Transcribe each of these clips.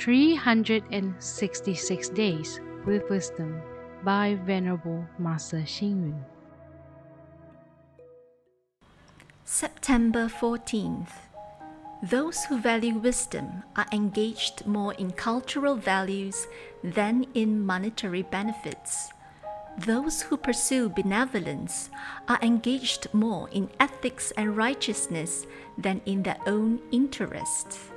366 Days with Wisdom by Venerable Master Xing Yun. September 14th. Those who value wisdom are engaged more in cultural values than in monetary benefits. Those who pursue benevolence are engaged more in ethics and righteousness than in their own interests.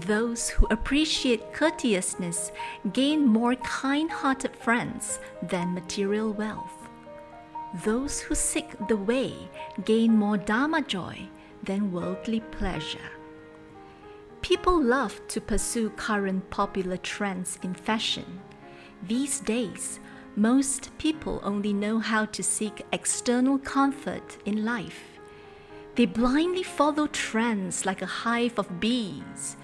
Those who appreciate courteousness gain more kind hearted friends than material wealth. Those who seek the way gain more Dharma joy than worldly pleasure. People love to pursue current popular trends in fashion. These days, most people only know how to seek external comfort in life. They blindly follow trends like a hive of bees.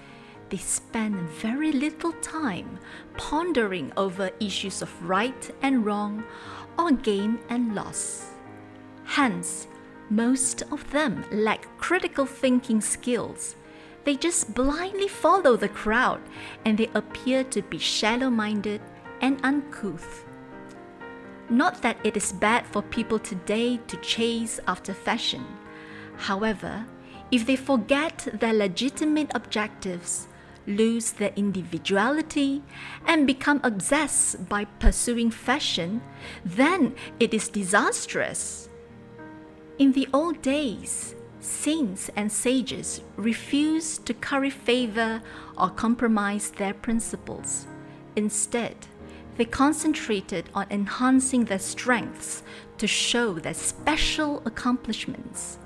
They spend very little time pondering over issues of right and wrong or gain and loss. Hence, most of them lack critical thinking skills. They just blindly follow the crowd and they appear to be shallow minded and uncouth. Not that it is bad for people today to chase after fashion. However, if they forget their legitimate objectives, lose their individuality, and become obsessed by pursuing fashion, then it is disastrous. In the old days, saints and sages refused to curry favor or compromise their principles. Instead, they concentrated on enhancing their strengths to show their special accomplishments.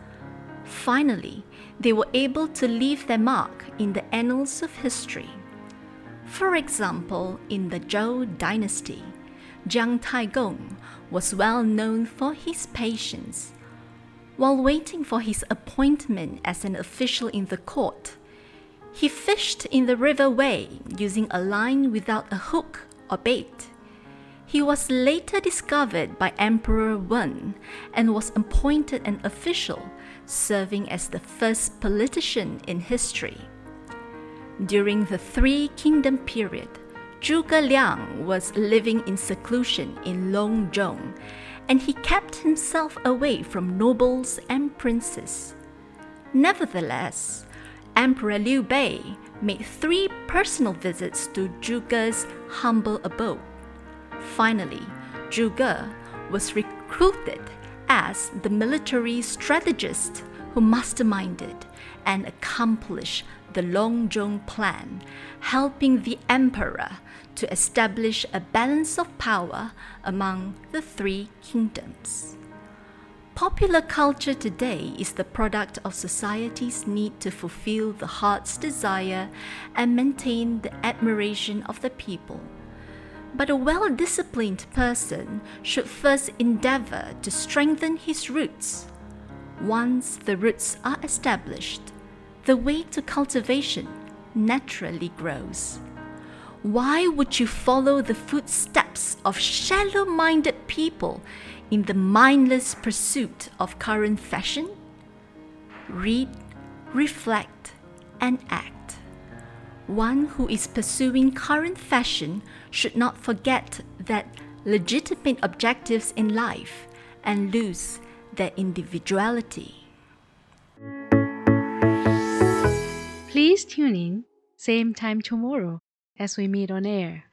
Finally, they were able to leave their mark in the annals of history. For example, in the Zhou dynasty, Jiang Taigong was well known for his patience. While waiting for his appointment as an official in the court, he fished in the river Wei using a line without a hook or bait. He was later discovered by Emperor Wen and was appointed an official, serving as the first politician in history. During the Three Kingdom period, Zhuge Liang was living in seclusion in Longzhong, and he kept himself away from nobles and princes. Nevertheless, Emperor Liu Bei made three personal visits to Zhuge's humble abode. Finally, Zhuge was recruited as the military strategist who masterminded and accomplished the Longzhong plan, helping the emperor to establish a balance of power among the three kingdoms. Popular culture today is the product of society's need to fulfill the heart's desire and maintain the admiration of the people. But a well disciplined person should first endeavor to strengthen his roots. Once the roots are established, the way to cultivation naturally grows. Why would you follow the footsteps of shallow minded people in the mindless pursuit of current fashion? Read, reflect, and act. One who is pursuing current fashion should not forget that legitimate objectives in life and lose their individuality. Please tune in, same time tomorrow as we meet on air.